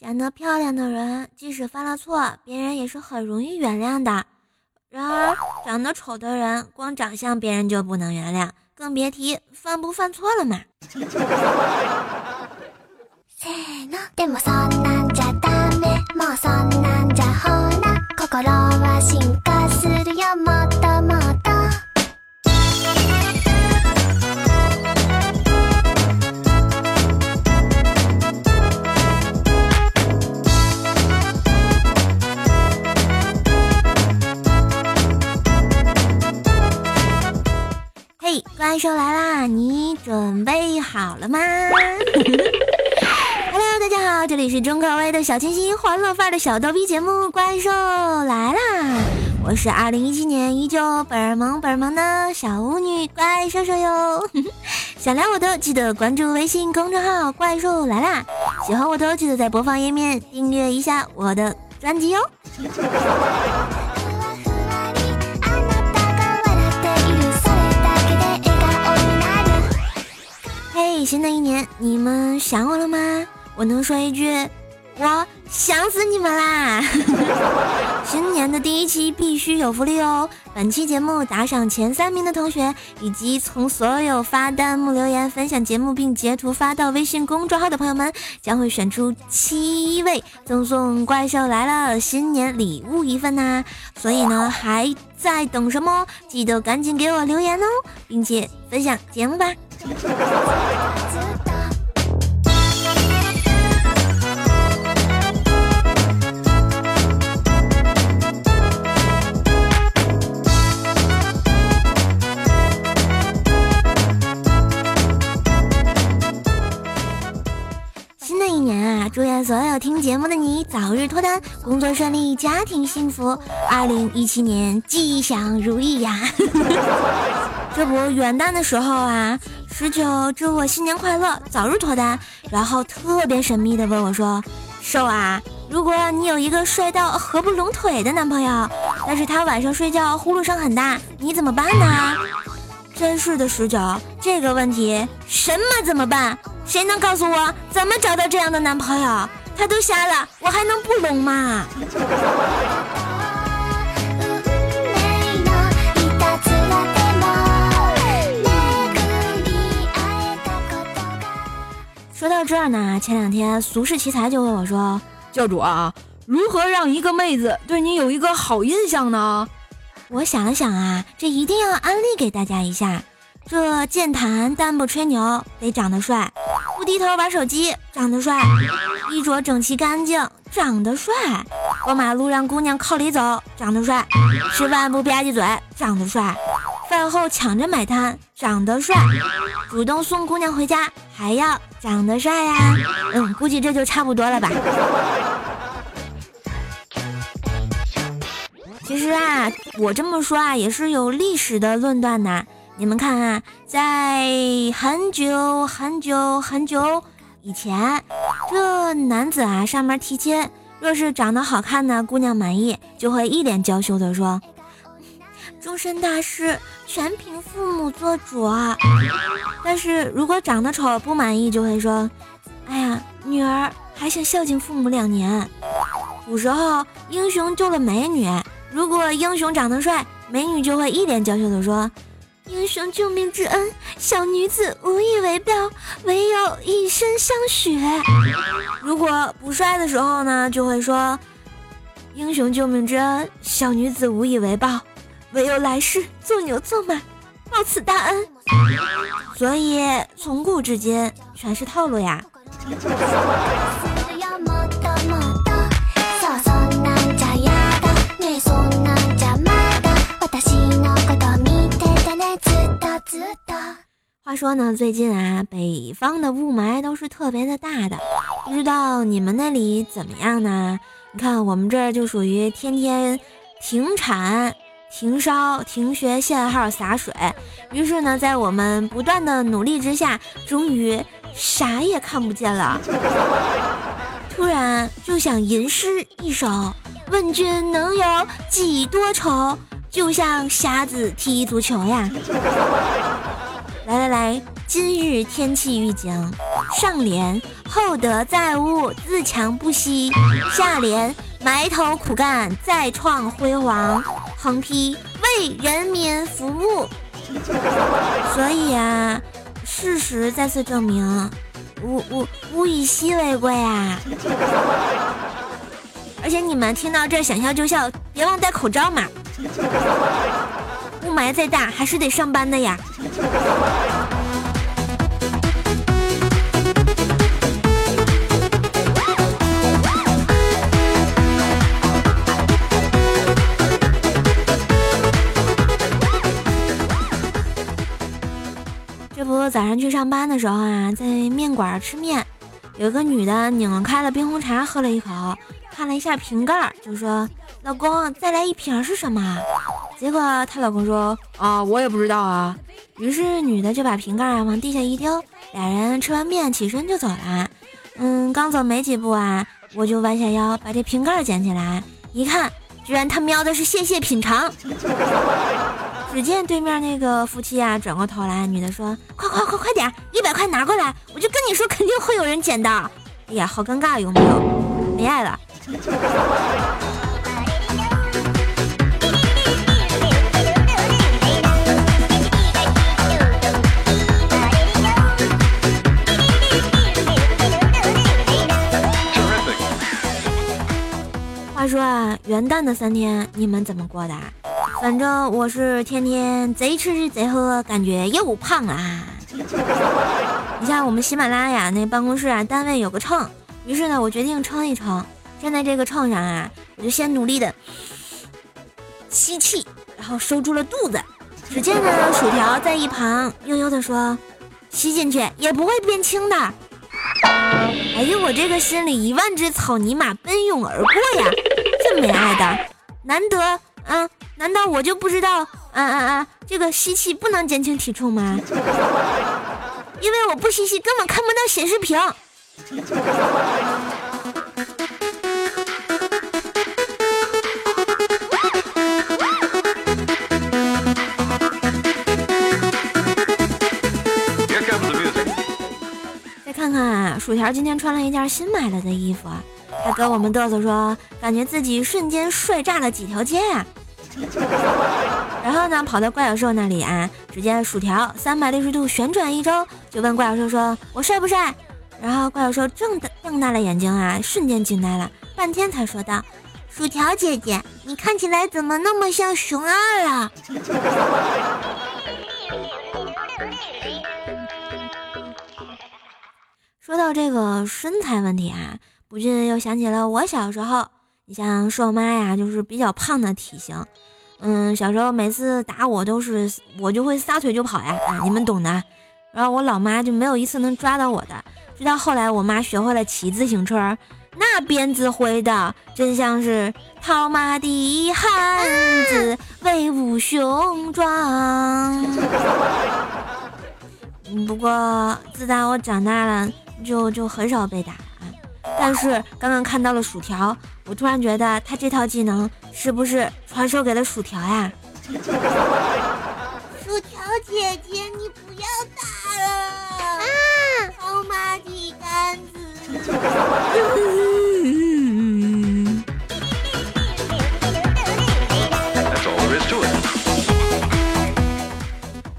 长得漂亮的人，即使犯了错，别人也是很容易原谅的。然而，长得丑的人，光长相别人就不能原谅，更别提犯不犯错了嘛。怪兽来啦！你准备好了吗？Hello，大家好，这里是中口味的小清新、欢乐范儿的小逗逼节目《怪兽来啦》，我是二零一七年依旧本儿萌本儿萌的小巫女怪兽兽哟。想聊我的记得关注微信公众号“怪兽来啦”，喜欢我的记得在播放页面订阅一下我的专辑哟。新的一年，你们想我了吗？我能说一句，我想死你们啦！新年的第一期必须有福利哦！本期节目打赏前三名的同学，以及从所有发弹幕留言分享节目并截图发到微信公众号的朋友们，将会选出七位赠送《怪兽来了》新年礼物一份呐！所以呢，还在等什么？记得赶紧给我留言哦，并且分享节目吧！有听节目的你早日脱单，工作顺利，家庭幸福。二零一七年吉祥如意呀！这不元旦的时候啊。十九祝我新年快乐，早日脱单。然后特别神秘的问我说：“瘦啊，如果你有一个帅到合不拢腿的男朋友，但是他晚上睡觉呼噜声很大，你怎么办呢？”真是的，十九，这个问题什么怎么办？谁能告诉我怎么找到这样的男朋友？他都瞎了，我还能不聋吗？说到这儿呢，前两天俗世奇才就问我说：“教主啊，如何让一个妹子对你有一个好印象呢？”我想了想啊，这一定要安利给大家一下。这健谈但不吹牛，得长得帅；不低头玩手机，长得帅；衣着整齐干净，长得帅；过马路让姑娘靠里走，长得帅；吃饭不吧唧嘴，长得帅；饭后抢着买单，长得帅；主动送姑娘回家，还要。长得帅呀，嗯，估计这就差不多了吧。其实啊，我这么说啊，也是有历史的论断的。你们看啊，在很久很久很久以前，这男子啊上门提亲，若是长得好看的姑娘满意，就会一脸娇羞的说。终身大事全凭父母做主啊，但是如果长得丑不满意，就会说：“哎呀，女儿还想孝敬父母两年。”古时候英雄救了美女，如果英雄长得帅，美女就会一脸娇羞的说：“英雄救命之恩，小女子无以为报，唯有以身相许。”如果不帅的时候呢，就会说：“英雄救命之恩，小女子无以为报。”唯有来世做牛做马，报此大恩。所以从古至今全是套路呀。话说呢，最近啊，北方的雾霾都是特别的大的，不知道你们那里怎么样呢？你看我们这儿就属于天天停产。停烧、停学、限号、洒水，于是呢，在我们不断的努力之下，终于啥也看不见了。突然就想吟诗一首：问君能有几多愁？就像瞎子踢足球呀。来来来，今日天气预警：上联厚德载物，自强不息；下联埋头苦干，再创辉煌。横批为人民服务。所以啊，事实再次证明，物物物以稀为贵啊！而且你们听到这想笑就笑，别忘戴口罩嘛。雾霾再大，还是得上班的呀。这不，早上去上班的时候啊，在面馆吃面，有个女的拧开了冰红茶，喝了一口，看了一下瓶盖，就说：“老公，再来一瓶是什么？”结果她老公说：“啊，我也不知道啊。”于是女的就把瓶盖啊往地下一丢，俩人吃完面起身就走了。嗯，刚走没几步啊，我就弯下腰把这瓶盖捡起来，一看，居然他喵的是谢谢品尝。只见对面那个夫妻啊转过头来，女的说：“快快快快点，一百块拿过来！我就跟你说，肯定会有人捡的。”哎呀，好尴尬，有没有？没爱了。话说啊，元旦的三天你们怎么过的？反正我是天天贼吃贼喝，感觉又胖了。你像我们喜马拉雅那办公室啊，单位有个秤，于是呢，我决定称一称。站在这个秤上啊，我就先努力的吸气，然后收住了肚子。只见呢，薯条在一旁悠悠的说：“吸进去也不会变轻的。”哎呦，我这个心里一万只草泥马奔涌而过呀！没爱的，难得，啊，难道我就不知道，啊啊啊，这个吸气不能减轻体重吗？因为我不吸气，根本看不到显示屏。薯条今天穿了一件新买来的衣服，他跟我们嘚瑟说，感觉自己瞬间帅炸了几条街呀。然后呢，跑到怪小兽那里啊，只见薯条三百六十度旋转一周，就问怪小兽说：“我帅不帅？”然后怪小兽睁大瞪大了眼睛啊，瞬间惊呆了，半天才说道：“薯条姐姐，你看起来怎么那么像熊二啊？” 说到这个身材问题啊，不禁又想起了我小时候。你像瘦妈呀，就是比较胖的体型。嗯，小时候每次打我都是我就会撒腿就跑呀，啊，你们懂的。然后我老妈就没有一次能抓到我的。直到后来我妈学会了骑自行车，那鞭子挥的真像是套马的汉子，威武雄壮。不过自打我长大了，就就很少被打。但是刚刚看到了薯条，我突然觉得他这套技能是不是传授给了薯条呀？薯条姐姐，你不要打了！啊，好马的杆子。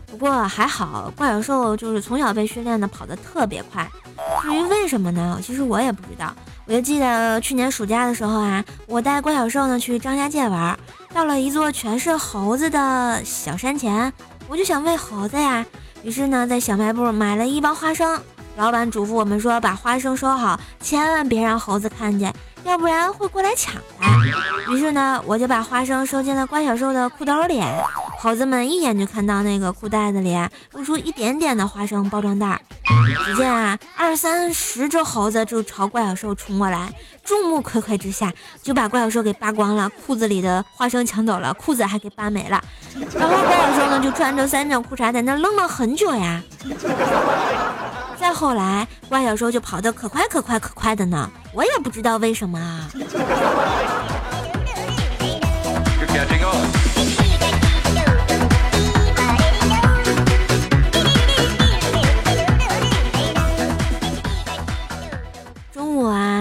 不过还好，怪小兽就是从小被训练的跑得特别快。至于为什么呢？其实我也不知道。我就记得去年暑假的时候啊，我带怪小兽呢去张家界玩，到了一座全是猴子的小山前，我就想喂猴子呀。于是呢，在小卖部买了一包花生。老板嘱咐我们说，把花生收好，千万别让猴子看见，要不然会过来抢的。于是呢，我就把花生收进了关小兽的裤兜里。猴子们一眼就看到那个裤袋子里露出一点点的花生包装袋。只见啊，二三十只猴子就朝怪小兽冲过来，众目睽睽之下就把怪小兽给扒光了，裤子里的花生抢走了，裤子还给扒没了。然后怪小兽呢就穿着三角裤衩在那愣了很久呀。再后来，怪小兽就跑得可快可快可快的呢，我也不知道为什么啊。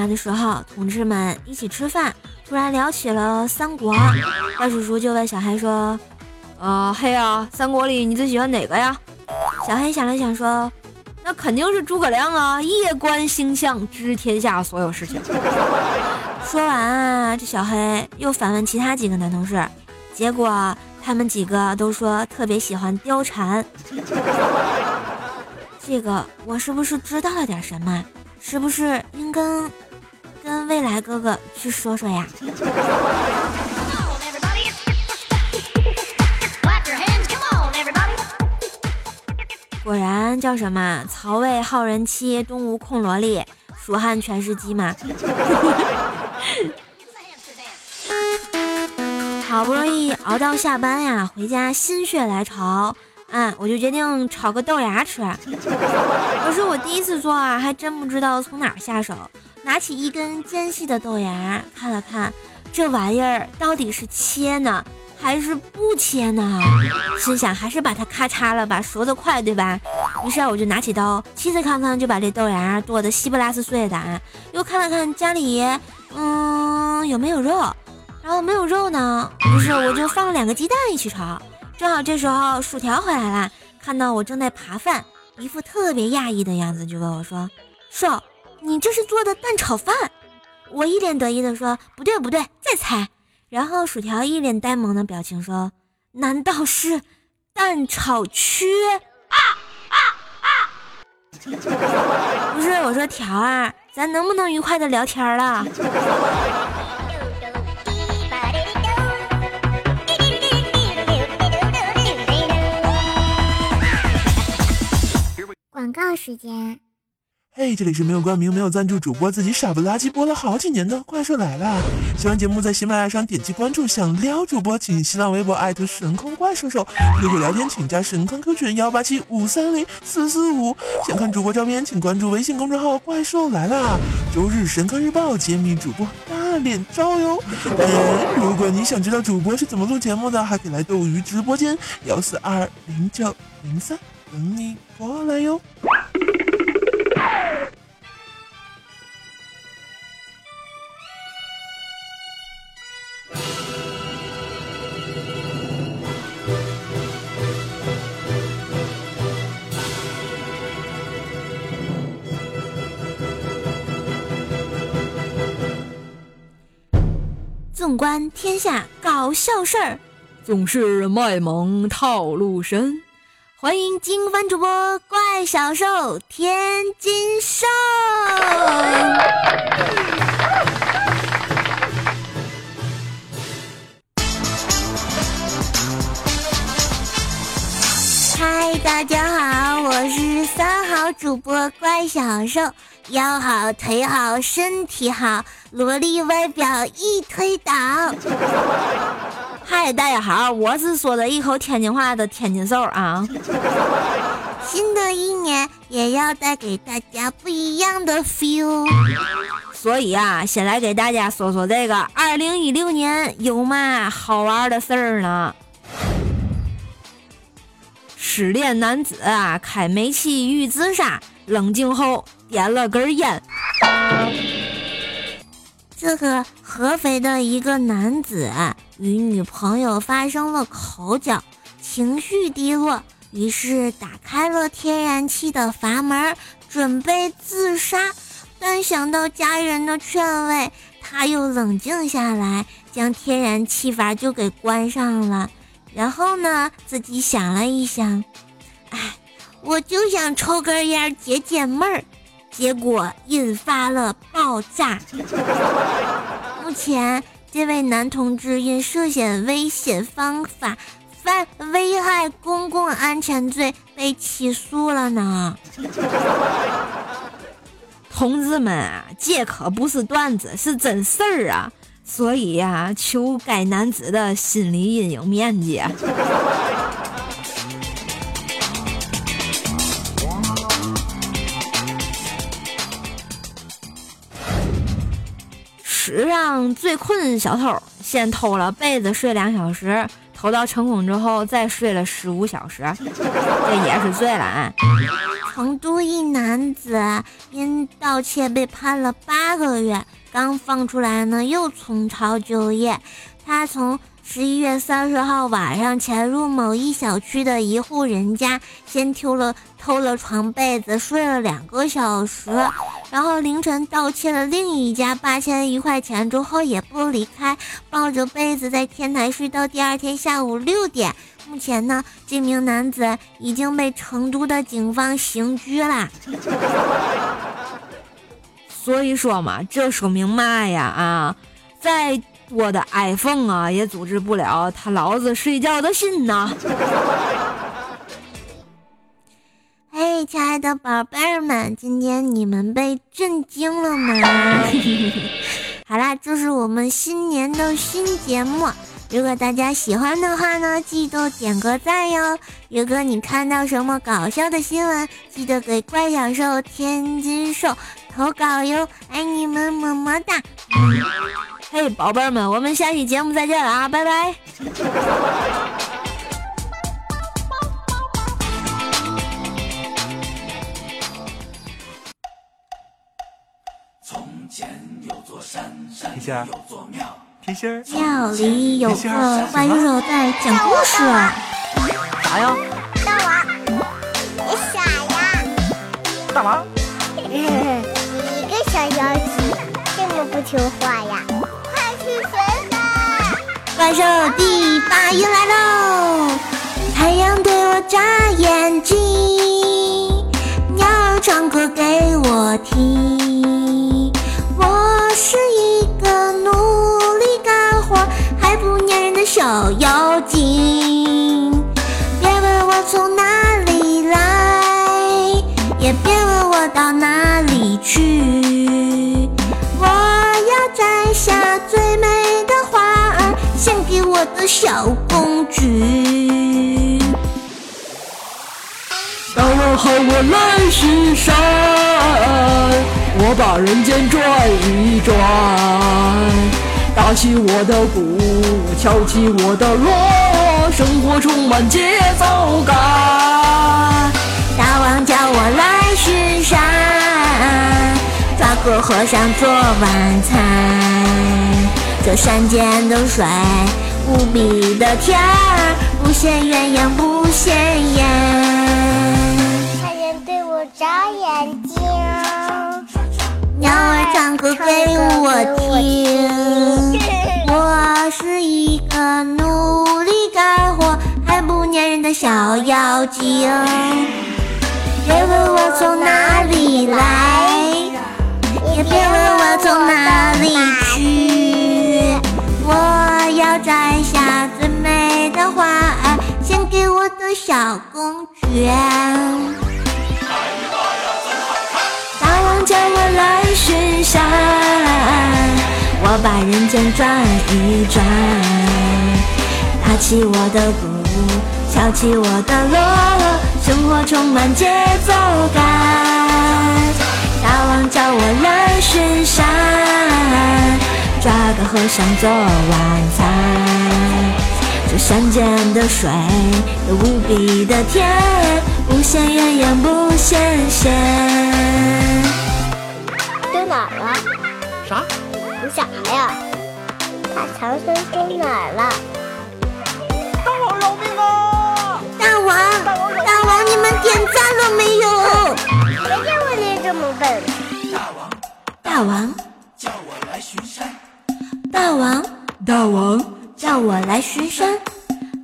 的时候，同志们一起吃饭，突然聊起了三国，怪叔叔就问小黑说：“啊，黑啊，三国里你最喜欢哪个呀？”小黑想了想说：“那肯定是诸葛亮啊，夜观星象，知天下所有事情。”说完啊，这小黑又反问其他几个男同事，结果他们几个都说特别喜欢貂蝉。这个我是不是知道了点什么？是不是应跟跟未来哥哥去说说呀？果然叫什么？曹魏好人妻，东吴控萝莉，蜀汉全是鸡嘛。好不容易熬到下班呀，回家心血来潮，嗯，我就决定炒个豆芽吃。可是我第一次做啊，还真不知道从哪下手。拿起一根尖细的豆芽，看了看，这玩意儿到底是切呢，还是不切呢？心想还是把它咔嚓了吧，熟得快，对吧？于是啊我就拿起刀，嘁哧康康就把这豆芽剁得稀不拉丝碎的。又看了看家里，嗯，有没有肉？然后没有肉呢，于是我就放了两个鸡蛋一起炒。正好这时候薯条回来了，看到我正在扒饭，一副特别讶异的样子，就问我说：“瘦，你这是做的蛋炒饭？”我一脸得意的说：“不对不对，再猜。”然后薯条一脸呆萌的表情说：“难道是蛋炒缺？”啊啊啊！不是，我说条儿，咱能不能愉快的聊天了？广告时间。嘿，这里是没有冠名、没有赞助，主播自己傻不拉几播了好几年的《怪兽来了》。喜欢节目在喜马拉雅上点击关注，想撩主播请新浪微博艾特神坑怪兽兽，QQ 聊天请加神坑 Q 群幺八七五三零四四五。想看主播照片，请关注微信公众号“怪兽来了”。周日神坑日报揭秘主播大脸照哟。当然，如果你想知道主播是怎么录节目的，还可以来斗鱼直播间幺四二零九零三等你过来哟。纵观天下搞笑事儿，总是卖萌套路深。欢迎金番主播怪小兽天津兽。嗨，大家好，我是三好主播怪小兽，腰好腿好身体好，萝莉外表一推倒。嗨，大家好，我是说着一口天津话的天津兽啊。新的一年也要带给大家不一样的 feel，所以啊，先来给大家说说这个二零一六年有嘛好玩的事儿呢？失恋男子啊，开煤气欲自杀，冷静后点了根烟。这个合肥的一个男子与女朋友发生了口角，情绪低落，于是打开了天然气的阀门，准备自杀。但想到家人的劝慰，他又冷静下来，将天然气阀就给关上了。然后呢，自己想了一想，哎，我就想抽根烟解解闷儿，结果引发了爆炸。目前，这位男同志因涉嫌危险方法犯危害公共安全罪被起诉了呢。同志们啊，这可不是段子，是真事儿啊！所以呀，求该男子的心理阴影面积。史上最困小偷，先偷了被子睡两小时，偷到成功之后再睡了十五小时，这也是醉了啊！成都一男子因盗窃被判了八个月，刚放出来呢，又重操旧业。他从十一月三十号晚上潜入某一小区的一户人家，先偷了偷了床被子，睡了两个小时，然后凌晨盗窃了另一家八千一块钱之后也不离开，抱着被子在天台睡到第二天下午六点。目前呢，这名男子已经被成都的警方刑拘了。所以说嘛，这说明嘛呀啊，在我的 iPhone 啊，也阻止不了他老子睡觉的心呐。嘿，亲爱的宝贝儿们，今天你们被震惊了吗？好啦，这是我们新年的新节目。如果大家喜欢的话呢，记得点个赞哟。如果你看到什么搞笑的新闻，记得给怪小兽天津兽投稿哟。爱你们，么么哒！嘿，宝贝儿们，我们下期节目再见了啊，拜拜。从前有座山，山有座庙。甜心儿，庙里有个怪兽兽在讲故事。啥呀？大王，你傻呀？大王，你一个小妖精，这么不听话呀？快去寻吧！怪兽第八音来喽！太阳对我眨眼睛，鸟儿唱歌给我听。我是一个努力干活还不粘人的小妖精。别问我从哪里来，也别问我到哪里去。我的小公举。大王喊，我来巡山，我把人间转一转，打起我的鼓，敲起我的锣，生活充满节奏感。大王叫我来巡山，抓个和尚做晚餐。这山间的水，无比的甜儿，不羡鸳鸯不羡艳。太阳对我眨眼睛，鸟儿唱歌给我听。我是一个努力干活还不粘人的小妖精。别问我从哪里来，也别问我从哪里去。我要摘下最美的花儿，献给我的小公爵。大王叫我来巡山，我把人间转一转，打起我的鼓，敲起我的锣，生活充满节奏感。大王叫我来巡山，抓个和尚做晚餐。这山间的水有无比的甜，不羡鸳鸯不羡仙。丢哪儿了？啥？你傻呀？把唐僧丢哪儿了？大王饶命啊！大王，大王，你们点赞了没有？谁叫我练这么笨？大王大王，叫我来巡山，大王，大王，叫我来巡山。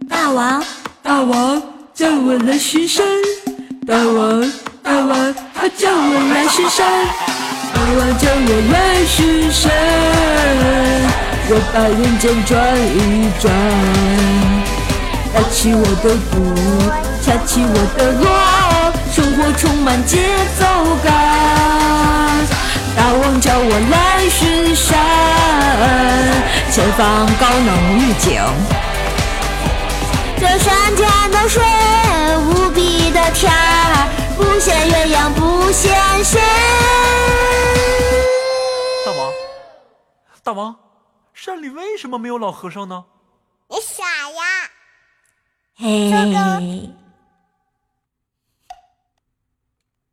大王，大王，叫我来巡山。大王，大王，他叫我来巡山。大王叫我来巡山，我把人间转一转，打起我的鼓，敲起我的锣，生活充满节奏感。大王叫我来巡山，前方高能预警。这山涧的水无比的甜儿，不羡鸳鸯不羡仙。大王，大王，山里为什么没有老和尚呢？你傻呀？嘿，